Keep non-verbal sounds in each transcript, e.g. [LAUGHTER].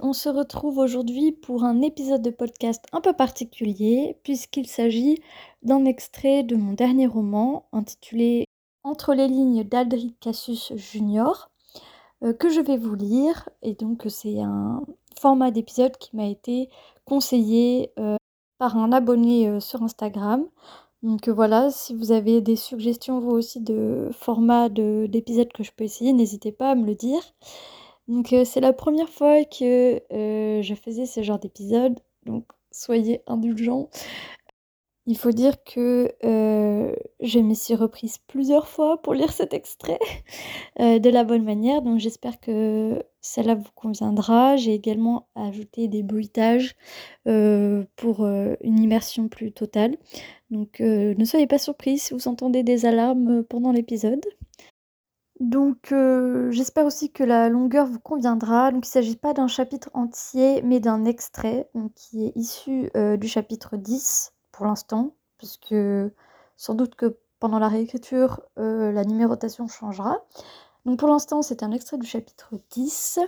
On se retrouve aujourd'hui pour un épisode de podcast un peu particulier puisqu'il s'agit d'un extrait de mon dernier roman intitulé Entre les lignes d'Aldric Cassius Jr. Euh, que je vais vous lire et donc c'est un format d'épisode qui m'a été conseillé euh, par un abonné euh, sur Instagram. Donc voilà, si vous avez des suggestions vous aussi de format d'épisodes que je peux essayer, n'hésitez pas à me le dire. Donc c'est la première fois que je faisais ce genre d'épisode, donc soyez indulgents. Il faut dire que euh, je m'y suis reprise plusieurs fois pour lire cet extrait [LAUGHS] euh, de la bonne manière, donc j'espère que cela vous conviendra. J'ai également ajouté des bruitages euh, pour une immersion plus totale. Donc ne soyez pas surpris si vous entendez des alarmes pendant l'épisode. Donc j'espère aussi que la longueur vous conviendra. Donc il ne s'agit pas d'un chapitre entier, mais d'un extrait qui est issu du chapitre 10 pour l'instant, puisque sans doute que pendant la réécriture, euh, la numérotation changera. Donc pour l'instant, c'est un extrait du chapitre 10.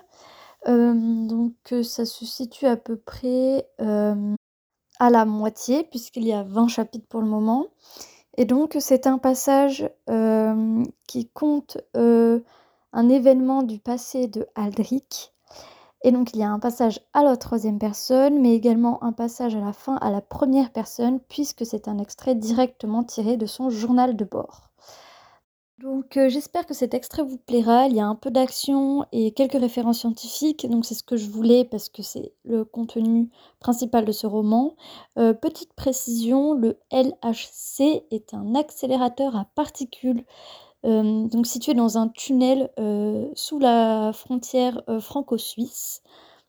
Euh, donc euh, ça se situe à peu près à la moitié, puisqu'il y a 20 chapitres pour le moment. Et donc c'est un passage qui compte un événement du passé de Aldric et donc il y a un passage à la troisième personne, mais également un passage à la fin à la première personne, puisque c'est un extrait directement tiré de son journal de bord. Donc euh, j'espère que cet extrait vous plaira, il y a un peu d'action et quelques références scientifiques, donc c'est ce que je voulais parce que c'est le contenu principal de ce roman. Euh, petite précision, le LHC est un accélérateur à particules euh, donc situé dans un tunnel sous la frontière franco-suisse.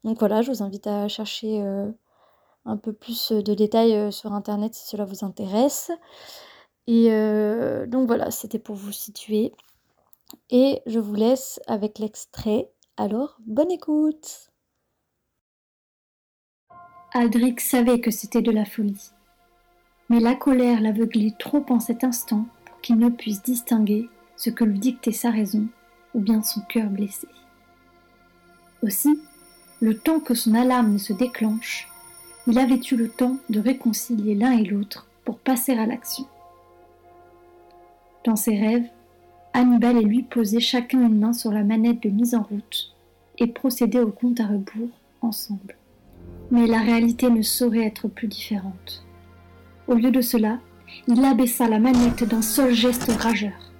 Donc voilà, je vous invite à chercher un peu plus de détails sur internet si cela vous intéresse. Et donc voilà, c'était pour vous situer. Et je vous laisse avec l'extrait. Alors, bonne écoute Aldric savait que c'était de la folie. Mais la colère l'aveuglait trop en cet instant pour qu'il ne puisse distinguer ce que lui dictait sa raison ou bien son cœur blessé. Aussi, le temps que son alarme ne se déclenche, il avait eu le temps de réconcilier l'un et l'autre pour passer à l'action. Dans ses rêves, Hannibal et lui posaient chacun une main sur la manette de mise en route et procédaient au compte à rebours ensemble. Mais la réalité ne saurait être plus différente. Au lieu de cela, il abaissa la manette d'un seul geste rageur.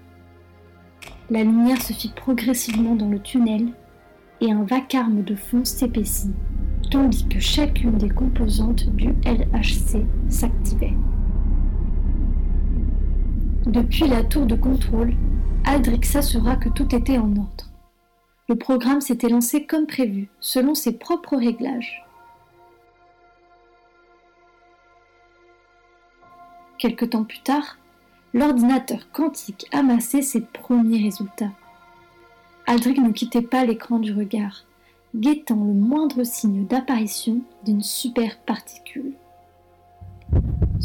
La lumière se fit progressivement dans le tunnel et un vacarme de fond s'épaissit, tandis que chacune des composantes du LHC s'activait. Depuis la tour de contrôle, Aldrich s'assura que tout était en ordre. Le programme s'était lancé comme prévu, selon ses propres réglages. Quelque temps plus tard, l'ordinateur quantique amassait ses premiers résultats. Aldrich ne quittait pas l'écran du regard, guettant le moindre signe d'apparition d'une super particule.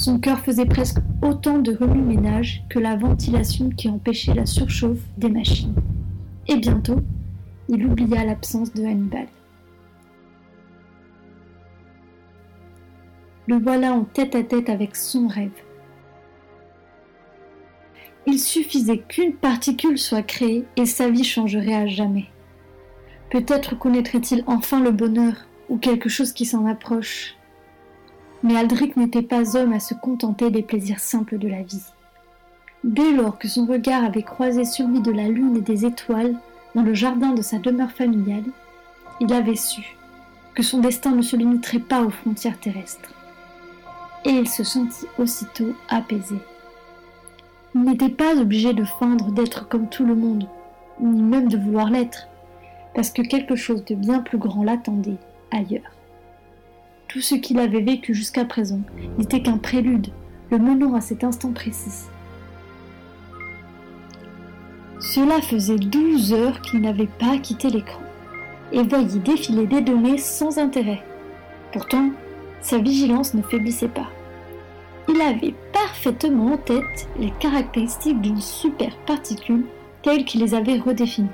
Son cœur faisait presque autant de remue-ménage que la ventilation qui empêchait la surchauffe des machines. Et bientôt, il oublia l'absence de Hannibal. Le voilà en tête à tête avec son rêve. Il suffisait qu'une particule soit créée et sa vie changerait à jamais. Peut-être connaîtrait-il enfin le bonheur ou quelque chose qui s'en approche. Mais Aldric n'était pas homme à se contenter des plaisirs simples de la vie. Dès lors que son regard avait croisé celui de la lune et des étoiles dans le jardin de sa demeure familiale, il avait su que son destin ne se limiterait pas aux frontières terrestres. Et il se sentit aussitôt apaisé. Il n'était pas obligé de feindre d'être comme tout le monde, ni même de vouloir l'être. parce que quelque chose de bien plus grand l'attendait ailleurs. Tout ce qu'il avait vécu jusqu'à présent n'était qu'un prélude, le menant à cet instant précis. Cela faisait douze heures qu'il n'avait pas quitté l'écran et voyait défiler des données sans intérêt. Pourtant, sa vigilance ne faiblissait pas. Il avait parfaitement en tête les caractéristiques d'une super particule telles qu'il les avait redéfinies.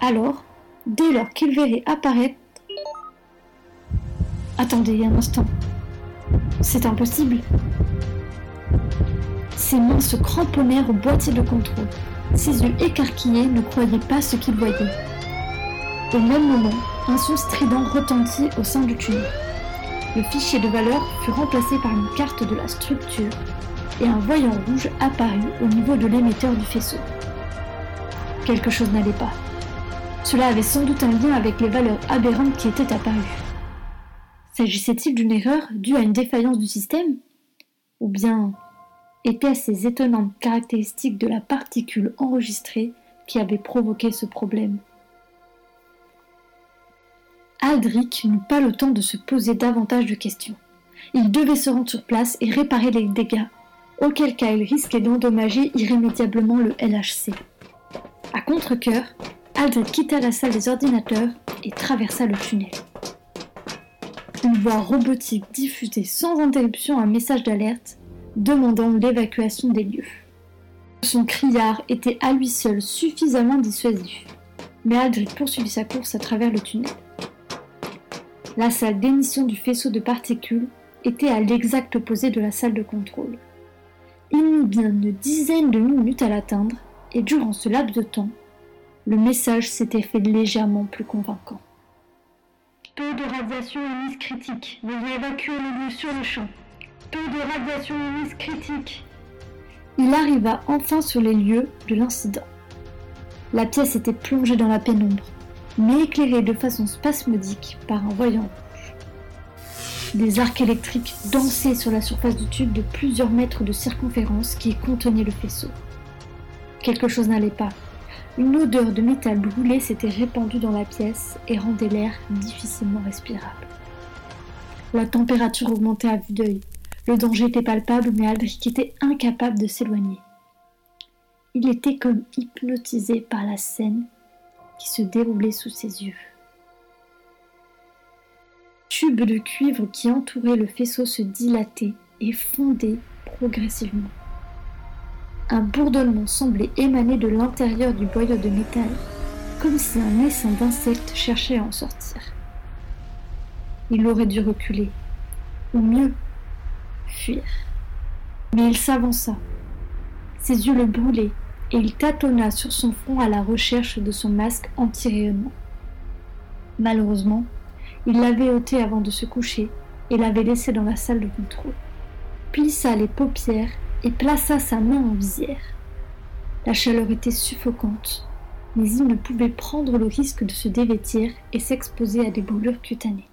Alors, dès lors qu'il verrait apparaître... Attendez un instant. C'est impossible. Ses mains se cramponnèrent au boîtier de contrôle. Ses yeux écarquillés ne croyaient pas ce qu'ils voyaient. Au même moment, un son strident retentit au sein du tunnel. Le fichier de valeur fut remplacé par une carte de la structure et un voyant rouge apparut au niveau de l'émetteur du faisceau. Quelque chose n'allait pas. Cela avait sans doute un lien avec les valeurs aberrantes qui étaient apparues. S'agissait-il d'une erreur due à une défaillance du système Ou bien étaient-ce ces étonnantes caractéristiques de la particule enregistrée qui avaient provoqué ce problème? Aldrich n'eut pas le temps de se poser davantage de questions. Il devait se rendre sur place et réparer les dégâts, auquel cas il risquait d'endommager irrémédiablement le LHC. À contre-coeur, Aldrich quitta la salle des ordinateurs et traversa le tunnel. Une voix robotique diffusait sans interruption un message d'alerte demandant l'évacuation des lieux. Son criard était à lui seul suffisamment dissuasif, mais Aldrich poursuivit sa course à travers le tunnel. La salle d'émission du faisceau de particules était à l'exact opposé de la salle de contrôle. Il mit bien une dizaine de minutes à l'atteindre, et durant ce laps de temps, le message s'était fait légèrement plus convaincant. Taux de radiation émise critique. Veuillez évacuer le lieu sur le champ. Taux de radiation émise critique. Il arriva enfin sur les lieux de l'incident. La pièce était plongée dans la pénombre mais éclairé de façon spasmodique par un voyant rouge. Des arcs électriques dansaient sur la surface du tube de plusieurs mètres de circonférence qui contenait le faisceau. Quelque chose n'allait pas. Une odeur de métal brûlé s'était répandue dans la pièce et rendait l'air difficilement respirable. La température augmentait à vue d'œil. Le danger était palpable, mais Aldrich était incapable de s'éloigner. Il était comme hypnotisé par la scène qui se déroulait sous ses yeux. Tube de cuivre qui entourait le faisceau se dilatait et fondait progressivement. Un bourdonnement semblait émaner de l'intérieur du boyau de métal, comme si un essaim d'insectes cherchait à en sortir. Il aurait dû reculer, ou mieux, fuir. Mais il s'avança. Ses yeux le brûlaient et il tâtonna sur son front à la recherche de son masque anti-rayonnement. Malheureusement, il l'avait ôté avant de se coucher et l'avait laissé dans la salle de contrôle. Plissa les paupières et plaça sa main en visière. La chaleur était suffocante, mais il ne pouvait prendre le risque de se dévêtir et s'exposer à des brûlures cutanées.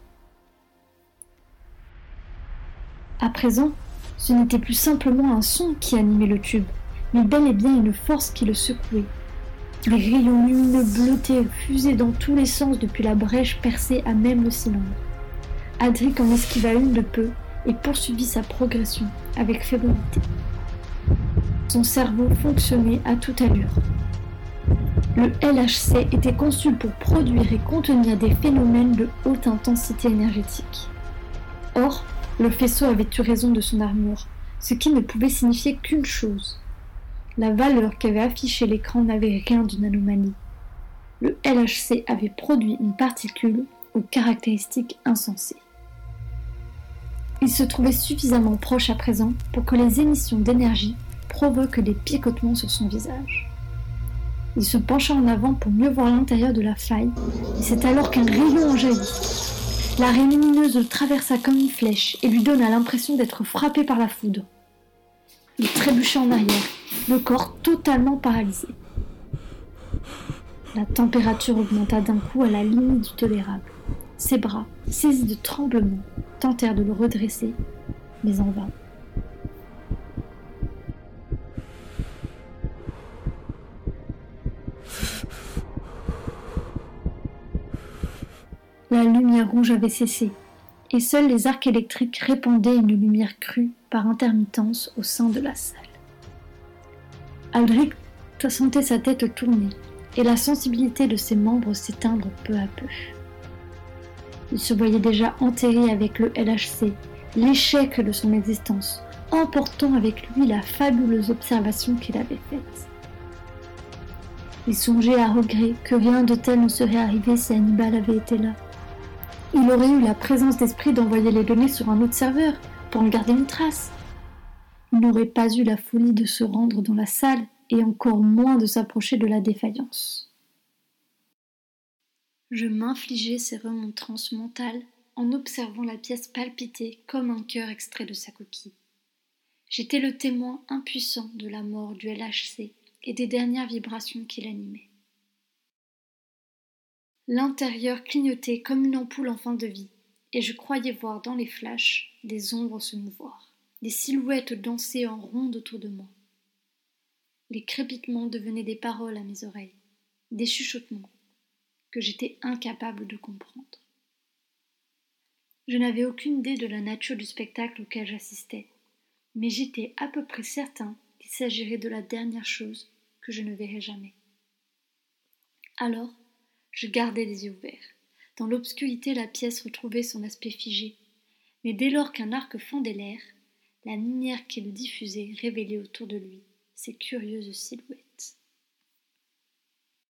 À présent, ce n'était plus simplement un son qui animait le tube, mais bel et bien une force qui le secouait. Les rayons lumineux bleutés fusaient dans tous les sens depuis la brèche percée à même le cylindre. Adric en esquiva une de peu et poursuivit sa progression avec fébrilité. Son cerveau fonctionnait à toute allure. Le LHC était conçu pour produire et contenir des phénomènes de haute intensité énergétique. Or, le faisceau avait eu raison de son armure, ce qui ne pouvait signifier qu'une chose la valeur qu'avait affichée l'écran n'avait rien d'une anomalie. Le LHC avait produit une particule aux caractéristiques insensées. Il se trouvait suffisamment proche à présent pour que les émissions d'énergie provoquent des picotements sur son visage. Il se pencha en avant pour mieux voir l'intérieur de la faille, et c'est alors qu'un rayon en jaillit. La raie lumineuse le traversa comme une flèche et lui donna l'impression d'être frappé par la foudre. Il trébucha en arrière, le corps totalement paralysé. La température augmenta d'un coup à la limite du tolérable. Ses bras, saisis de tremblement, tentèrent de le redresser, mais en vain. Rouge avait cessé, et seuls les arcs électriques répandaient une lumière crue par intermittence au sein de la salle. Aldrich sentait sa tête tourner et la sensibilité de ses membres s'éteindre peu à peu. Il se voyait déjà enterré avec le LHC, l'échec de son existence, emportant avec lui la fabuleuse observation qu'il avait faite. Il songeait à regret que rien de tel ne serait arrivé si Hannibal avait été là. Il aurait eu la présence d'esprit d'envoyer les données sur un autre serveur pour en garder une trace. Il n'aurait pas eu la folie de se rendre dans la salle et encore moins de s'approcher de la défaillance. Je m'infligeais ces remontrances mentales en observant la pièce palpiter comme un cœur extrait de sa coquille. J'étais le témoin impuissant de la mort du LHC et des dernières vibrations qui l'animaient. L'intérieur clignotait comme une ampoule en fin de vie, et je croyais voir dans les flashs des ombres se mouvoir, des silhouettes danser en ronde autour de moi. Les crépitements devenaient des paroles à mes oreilles, des chuchotements que j'étais incapable de comprendre. Je n'avais aucune idée de la nature du spectacle auquel j'assistais, mais j'étais à peu près certain qu'il s'agirait de la dernière chose que je ne verrais jamais. Alors, je gardai les yeux ouverts. Dans l'obscurité, la pièce retrouvait son aspect figé, mais dès lors qu'un arc fendait l'air, la lumière qu'il diffusait révélait autour de lui ces curieuses silhouettes.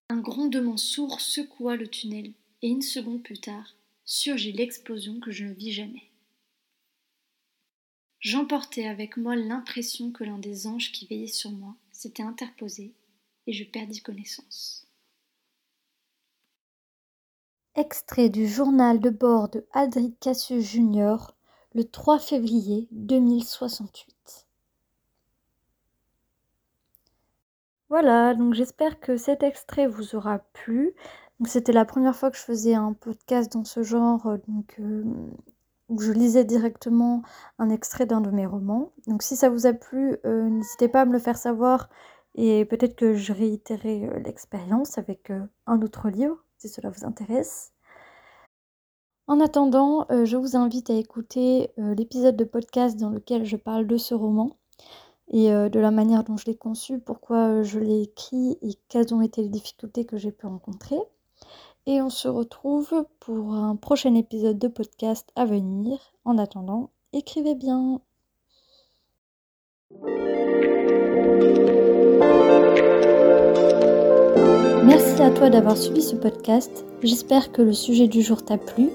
Un grondement sourd secoua le tunnel, et une seconde plus tard surgit l'explosion que je ne vis jamais. J'emportai avec moi l'impression que l'un des anges qui veillait sur moi s'était interposé, et je perdis connaissance. Extrait du journal de bord de Aldrich Cassius Jr. le 3 février 2068. Voilà, donc j'espère que cet extrait vous aura plu. C'était la première fois que je faisais un podcast dans ce genre, euh, donc euh, où je lisais directement un extrait d'un de mes romans. Donc si ça vous a plu, euh, n'hésitez pas à me le faire savoir et peut-être que je réitérerai l'expérience avec un autre livre si cela vous intéresse. En attendant, je vous invite à écouter l'épisode de podcast dans lequel je parle de ce roman et euh, de la manière dont je l'ai conçu, pourquoi euh, je l'ai écrit et quelles ont été les difficultés que j'ai pu rencontrer. Et on se retrouve pour un prochain épisode de podcast à venir. En attendant, écrivez bien. Merci à toi d'avoir suivi ce podcast. J'espère que le sujet du jour t'a plu.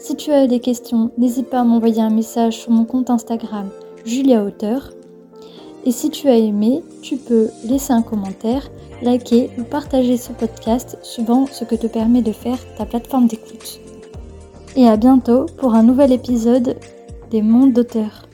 Si tu as des questions, n'hésite pas à m'envoyer un message sur mon compte Instagram Julia Auteur et si tu as aimé, tu peux laisser un commentaire, liker ou partager ce podcast suivant ce que te permet de faire ta plateforme d'écoute. Et à bientôt pour un nouvel épisode des mondes d'auteurs.